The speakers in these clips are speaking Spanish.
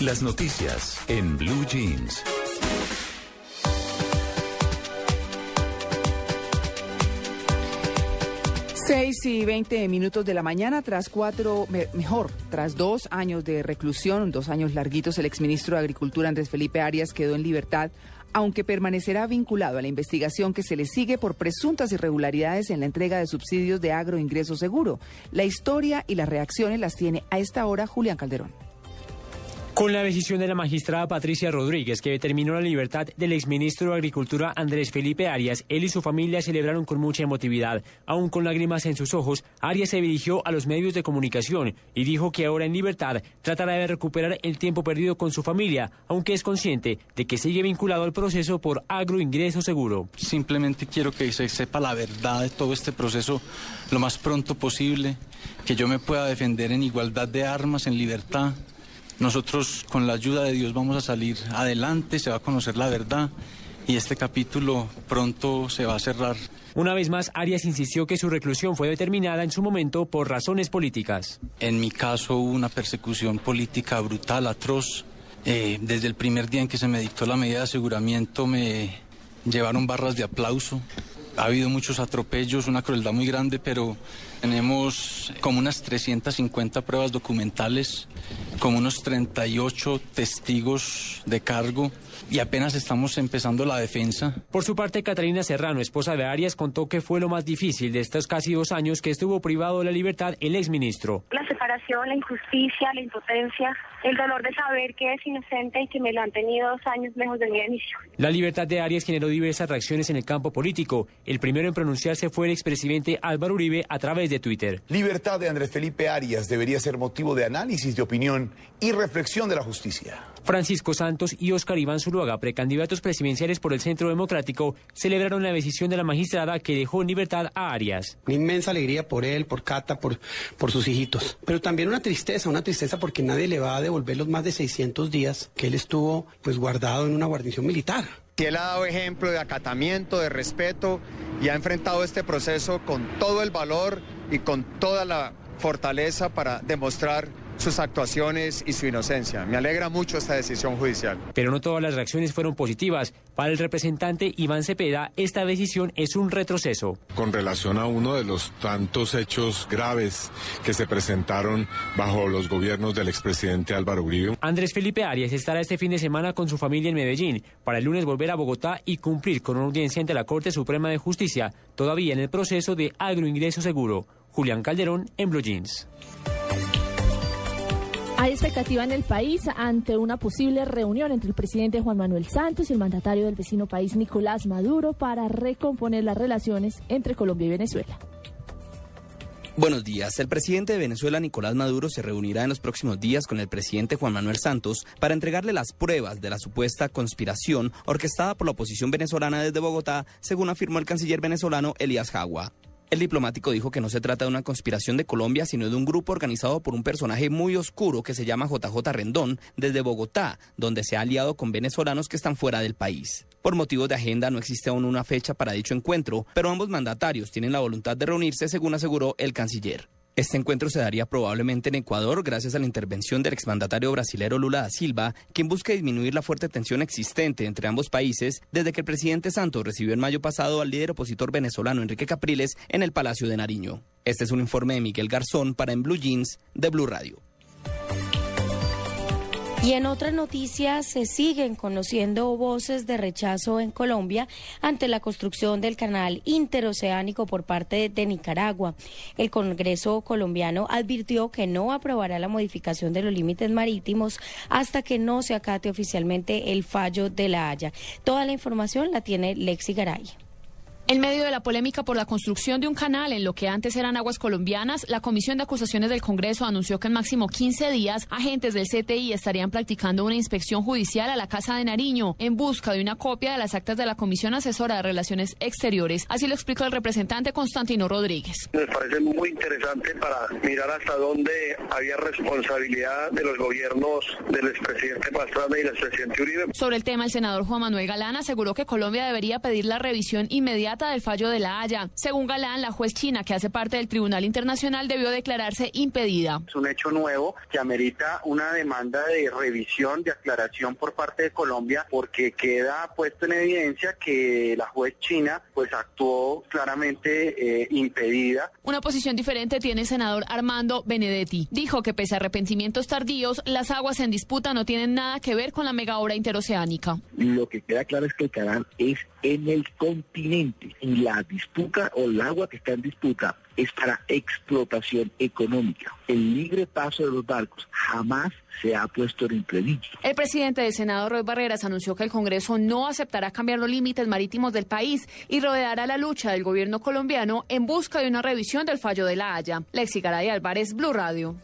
Las noticias en Blue Jeans. Seis y veinte minutos de la mañana, tras cuatro, mejor, tras dos años de reclusión, dos años larguitos, el exministro de Agricultura Andrés Felipe Arias quedó en libertad, aunque permanecerá vinculado a la investigación que se le sigue por presuntas irregularidades en la entrega de subsidios de agroingreso seguro. La historia y las reacciones las tiene a esta hora Julián Calderón. Con la decisión de la magistrada Patricia Rodríguez, que determinó la libertad del exministro de Agricultura Andrés Felipe Arias, él y su familia celebraron con mucha emotividad. Aún con lágrimas en sus ojos, Arias se dirigió a los medios de comunicación y dijo que ahora en libertad tratará de recuperar el tiempo perdido con su familia, aunque es consciente de que sigue vinculado al proceso por agroingreso seguro. Simplemente quiero que se sepa la verdad de todo este proceso lo más pronto posible, que yo me pueda defender en igualdad de armas, en libertad nosotros con la ayuda de Dios vamos a salir adelante, se va a conocer la verdad y este capítulo pronto se va a cerrar. Una vez más, Arias insistió que su reclusión fue determinada en su momento por razones políticas. En mi caso hubo una persecución política brutal, atroz. Eh, desde el primer día en que se me dictó la medida de aseguramiento me llevaron barras de aplauso. Ha habido muchos atropellos, una crueldad muy grande, pero tenemos como unas 350 pruebas documentales, como unos 38 testigos de cargo y apenas estamos empezando la defensa. Por su parte, Catalina Serrano, esposa de Arias, contó que fue lo más difícil de estos casi dos años que estuvo privado de la libertad el exministro. La la injusticia, la impotencia, el dolor de saber que es inocente y que me lo han tenido dos años lejos de mi inicio. La libertad de Arias generó diversas reacciones en el campo político. El primero en pronunciarse fue el expresidente Álvaro Uribe a través de Twitter. Libertad de Andrés Felipe Arias debería ser motivo de análisis, de opinión y reflexión de la justicia. Francisco Santos y Oscar Iván Zuluaga, precandidatos presidenciales por el Centro Democrático, celebraron la decisión de la magistrada que dejó en libertad a Arias. Una inmensa alegría por él, por Cata, por, por sus hijitos. Pero también una tristeza, una tristeza porque nadie le va a devolver los más de 600 días que él estuvo pues guardado en una guarnición militar. Y él ha dado ejemplo de acatamiento, de respeto y ha enfrentado este proceso con todo el valor y con toda la fortaleza para demostrar sus actuaciones y su inocencia. Me alegra mucho esta decisión judicial. Pero no todas las reacciones fueron positivas. Para el representante Iván Cepeda, esta decisión es un retroceso. Con relación a uno de los tantos hechos graves que se presentaron bajo los gobiernos del expresidente Álvaro Uribe. Andrés Felipe Arias estará este fin de semana con su familia en Medellín para el lunes volver a Bogotá y cumplir con una audiencia ante la Corte Suprema de Justicia, todavía en el proceso de agroingreso seguro. Julián Calderón en Blue Jeans. Hay expectativa en el país ante una posible reunión entre el presidente Juan Manuel Santos y el mandatario del vecino país Nicolás Maduro para recomponer las relaciones entre Colombia y Venezuela. Buenos días. El presidente de Venezuela, Nicolás Maduro, se reunirá en los próximos días con el presidente Juan Manuel Santos para entregarle las pruebas de la supuesta conspiración orquestada por la oposición venezolana desde Bogotá, según afirmó el canciller venezolano Elías Jagua. El diplomático dijo que no se trata de una conspiración de Colombia, sino de un grupo organizado por un personaje muy oscuro que se llama JJ Rendón desde Bogotá, donde se ha aliado con venezolanos que están fuera del país. Por motivos de agenda no existe aún una fecha para dicho encuentro, pero ambos mandatarios tienen la voluntad de reunirse, según aseguró el canciller. Este encuentro se daría probablemente en Ecuador gracias a la intervención del exmandatario brasilero Lula da Silva, quien busca disminuir la fuerte tensión existente entre ambos países desde que el presidente Santos recibió en mayo pasado al líder opositor venezolano Enrique Capriles en el Palacio de Nariño. Este es un informe de Miguel Garzón para En Blue Jeans de Blue Radio. Y en otras noticias se siguen conociendo voces de rechazo en Colombia ante la construcción del canal interoceánico por parte de Nicaragua. El Congreso colombiano advirtió que no aprobará la modificación de los límites marítimos hasta que no se acate oficialmente el fallo de la Haya. Toda la información la tiene Lexi Garay. En medio de la polémica por la construcción de un canal en lo que antes eran aguas colombianas, la Comisión de Acusaciones del Congreso anunció que en máximo 15 días agentes del CTI estarían practicando una inspección judicial a la Casa de Nariño en busca de una copia de las actas de la Comisión Asesora de Relaciones Exteriores. Así lo explicó el representante Constantino Rodríguez. Me parece muy interesante para mirar hasta dónde había responsabilidad de los gobiernos del expresidente Pastrana y del expresidente Uribe. Sobre el tema, el senador Juan Manuel Galán aseguró que Colombia debería pedir la revisión inmediata del fallo de La Haya. Según Galán, la juez china que hace parte del Tribunal Internacional debió declararse impedida. Es un hecho nuevo que amerita una demanda de revisión, de aclaración por parte de Colombia, porque queda puesto en evidencia que la juez china pues actuó claramente eh, impedida. Una posición diferente tiene el senador Armando Benedetti. Dijo que pese a arrepentimientos tardíos, las aguas en disputa no tienen nada que ver con la mega obra interoceánica. Lo que queda claro es que el canal es en el continente y la disputa o el agua que está en disputa es para explotación económica. El libre paso de los barcos jamás se ha puesto en entredicho. El presidente del Senado, Roy Barreras, anunció que el Congreso no aceptará cambiar los límites marítimos del país y rodeará la lucha del gobierno colombiano en busca de una revisión del fallo de la Haya. Lexi Garay Álvarez, Blue Radio.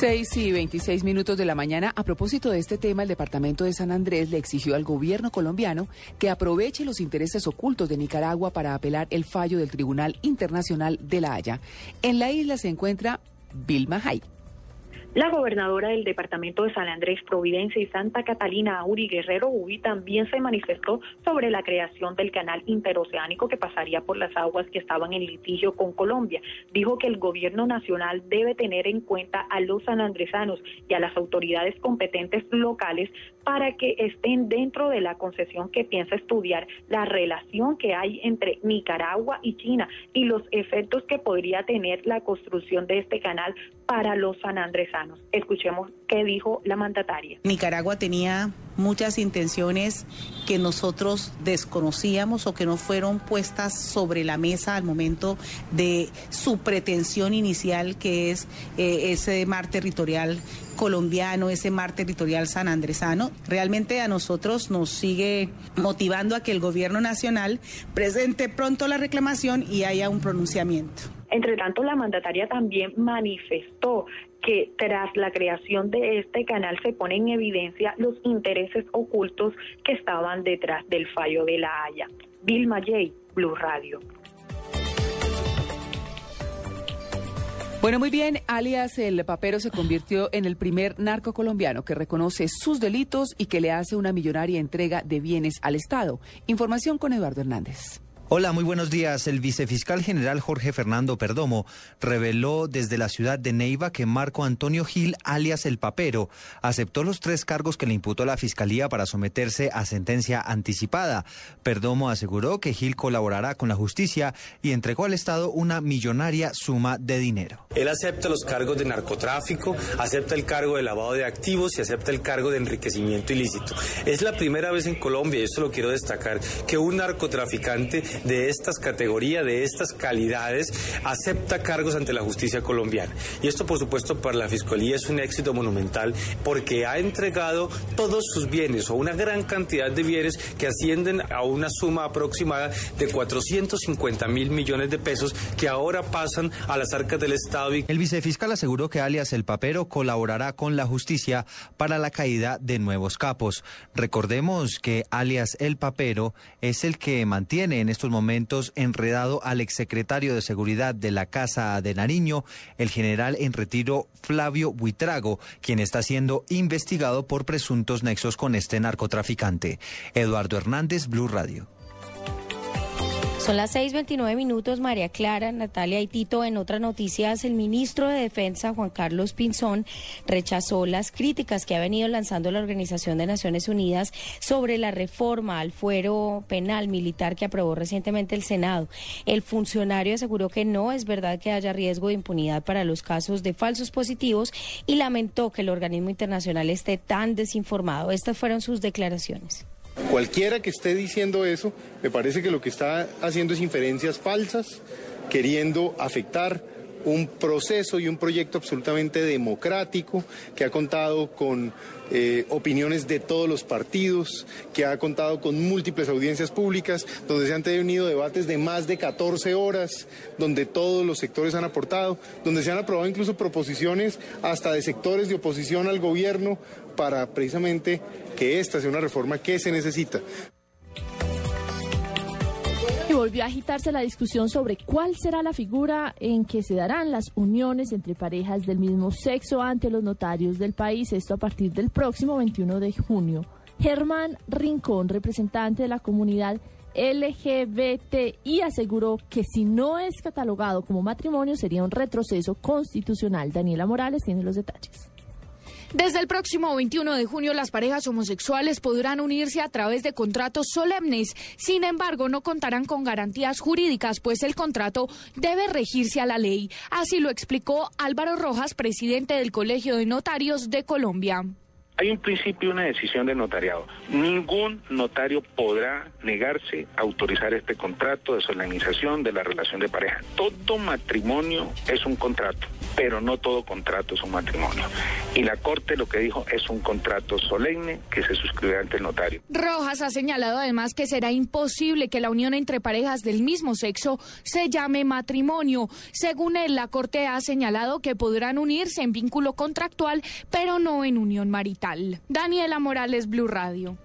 6 y 26 minutos de la mañana. A propósito de este tema, el departamento de San Andrés le exigió al gobierno colombiano que aproveche los intereses ocultos de Nicaragua para apelar el fallo del Tribunal Internacional de la Haya. En la isla se encuentra Vilma Hay. La gobernadora del departamento de San Andrés, Providencia y Santa Catalina, Auri Guerrero Ubi, también se manifestó sobre la creación del canal interoceánico que pasaría por las aguas que estaban en litigio con Colombia. Dijo que el gobierno nacional debe tener en cuenta a los sanandresanos y a las autoridades competentes locales para que estén dentro de la concesión que piensa estudiar la relación que hay entre Nicaragua y China y los efectos que podría tener la construcción de este canal para los sanandresanos. Escuchemos qué dijo la mandataria. Nicaragua tenía muchas intenciones que nosotros desconocíamos o que no fueron puestas sobre la mesa al momento de su pretensión inicial, que es eh, ese mar territorial colombiano, ese mar territorial sanandresano. Realmente a nosotros nos sigue motivando a que el gobierno nacional presente pronto la reclamación y haya un pronunciamiento. Entre tanto, la mandataria también manifestó que tras la creación de este canal se ponen en evidencia los intereses ocultos que estaban detrás del fallo de la Haya. Vilma J, Blue Radio. Bueno, muy bien, alias el papero se convirtió en el primer narco colombiano que reconoce sus delitos y que le hace una millonaria entrega de bienes al Estado. Información con Eduardo Hernández. Hola, muy buenos días. El vicefiscal general Jorge Fernando Perdomo reveló desde la ciudad de Neiva que Marco Antonio Gil, alias El Papero, aceptó los tres cargos que le imputó la fiscalía para someterse a sentencia anticipada. Perdomo aseguró que Gil colaborará con la justicia y entregó al Estado una millonaria suma de dinero. Él acepta los cargos de narcotráfico, acepta el cargo de lavado de activos y acepta el cargo de enriquecimiento ilícito. Es la primera vez en Colombia, y esto lo quiero destacar, que un narcotraficante de estas categorías, de estas calidades, acepta cargos ante la justicia colombiana. Y esto, por supuesto, para la Fiscalía es un éxito monumental porque ha entregado todos sus bienes o una gran cantidad de bienes que ascienden a una suma aproximada de 450 mil millones de pesos que ahora pasan a las arcas del Estado. El vicefiscal aseguró que alias El Papero colaborará con la justicia para la caída de nuevos capos. Recordemos que alias El Papero es el que mantiene en estos momentos enredado al exsecretario de Seguridad de la Casa de Nariño, el general en retiro Flavio Buitrago, quien está siendo investigado por presuntos nexos con este narcotraficante. Eduardo Hernández, Blue Radio. Son las 6:29 minutos, María Clara, Natalia y Tito. En otras noticias, el ministro de Defensa, Juan Carlos Pinzón, rechazó las críticas que ha venido lanzando la Organización de Naciones Unidas sobre la reforma al fuero penal militar que aprobó recientemente el Senado. El funcionario aseguró que no es verdad que haya riesgo de impunidad para los casos de falsos positivos y lamentó que el organismo internacional esté tan desinformado. Estas fueron sus declaraciones. Cualquiera que esté diciendo eso, me parece que lo que está haciendo es inferencias falsas, queriendo afectar un proceso y un proyecto absolutamente democrático que ha contado con eh, opiniones de todos los partidos, que ha contado con múltiples audiencias públicas, donde se han tenido debates de más de 14 horas, donde todos los sectores han aportado, donde se han aprobado incluso proposiciones hasta de sectores de oposición al gobierno para precisamente que esta sea una reforma que se necesita. Y volvió a agitarse la discusión sobre cuál será la figura en que se darán las uniones entre parejas del mismo sexo ante los notarios del país, esto a partir del próximo 21 de junio. Germán Rincón, representante de la comunidad LGBTI, aseguró que si no es catalogado como matrimonio sería un retroceso constitucional. Daniela Morales tiene los detalles. Desde el próximo 21 de junio, las parejas homosexuales podrán unirse a través de contratos solemnes. Sin embargo, no contarán con garantías jurídicas, pues el contrato debe regirse a la ley. Así lo explicó Álvaro Rojas, presidente del Colegio de Notarios de Colombia. Hay un principio una decisión del notariado. Ningún notario podrá negarse a autorizar este contrato de solemnización de la relación de pareja. Todo matrimonio es un contrato, pero no todo contrato es un matrimonio. Y la Corte lo que dijo es un contrato solemne que se suscribe ante el notario. Rojas ha señalado además que será imposible que la unión entre parejas del mismo sexo se llame matrimonio. Según él, la Corte ha señalado que podrán unirse en vínculo contractual, pero no en unión marital. Daniela Morales, Blue Radio.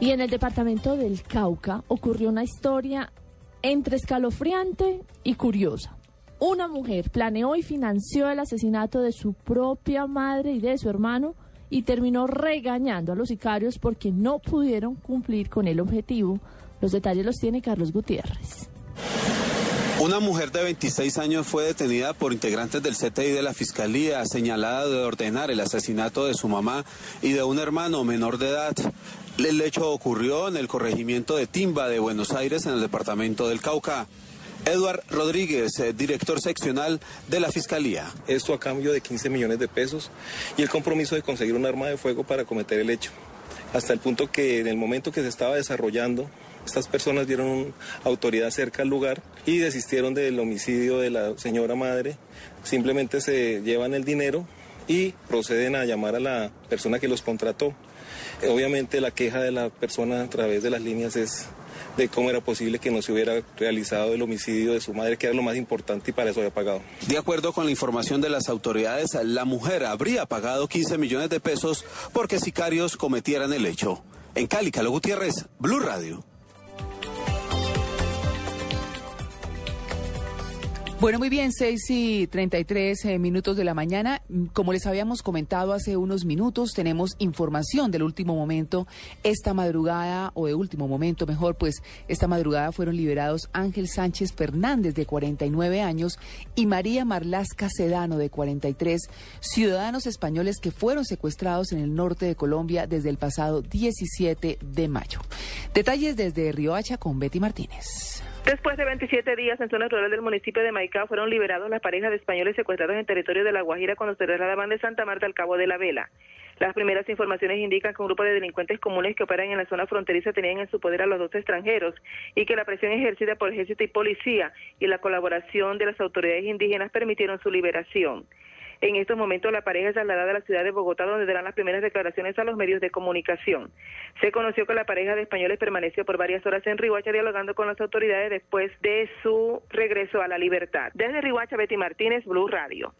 Y en el departamento del Cauca ocurrió una historia entre escalofriante y curiosa. Una mujer planeó y financió el asesinato de su propia madre y de su hermano y terminó regañando a los sicarios porque no pudieron cumplir con el objetivo. Los detalles los tiene Carlos Gutiérrez. Una mujer de 26 años fue detenida por integrantes del CTI de la Fiscalía, señalada de ordenar el asesinato de su mamá y de un hermano menor de edad. El hecho ocurrió en el corregimiento de Timba de Buenos Aires, en el departamento del Cauca. Eduard Rodríguez, eh, director seccional de la Fiscalía. Esto a cambio de 15 millones de pesos y el compromiso de conseguir un arma de fuego para cometer el hecho. Hasta el punto que en el momento que se estaba desarrollando estas personas dieron autoridad cerca al lugar y desistieron del homicidio de la señora madre. Simplemente se llevan el dinero y proceden a llamar a la persona que los contrató. Obviamente la queja de la persona a través de las líneas es de cómo era posible que no se hubiera realizado el homicidio de su madre, que era lo más importante y para eso había pagado. De acuerdo con la información de las autoridades, la mujer habría pagado 15 millones de pesos porque sicarios cometieran el hecho. En Cali, Calo Gutiérrez, Blue Radio. Bueno, muy bien, 6 y 33 eh, minutos de la mañana. Como les habíamos comentado hace unos minutos, tenemos información del último momento. Esta madrugada, o de último momento mejor, pues esta madrugada fueron liberados Ángel Sánchez Fernández, de 49 años, y María Marlasca Sedano, de 43, ciudadanos españoles que fueron secuestrados en el norte de Colombia desde el pasado 17 de mayo. Detalles desde Riohacha con Betty Martínez. Después de 27 días en zona rural del municipio de Maicao fueron liberados las parejas de españoles secuestrados en territorio de La Guajira cuando se trasladaban de Santa Marta al Cabo de la Vela. Las primeras informaciones indican que un grupo de delincuentes comunes que operan en la zona fronteriza tenían en su poder a los dos extranjeros y que la presión ejercida por ejército y policía y la colaboración de las autoridades indígenas permitieron su liberación. En estos momentos la pareja es trasladada a la ciudad de Bogotá donde darán las primeras declaraciones a los medios de comunicación. Se conoció que la pareja de españoles permaneció por varias horas en Rihuacha dialogando con las autoridades después de su regreso a la libertad. Desde Rihuacha, Betty Martínez, Blue Radio.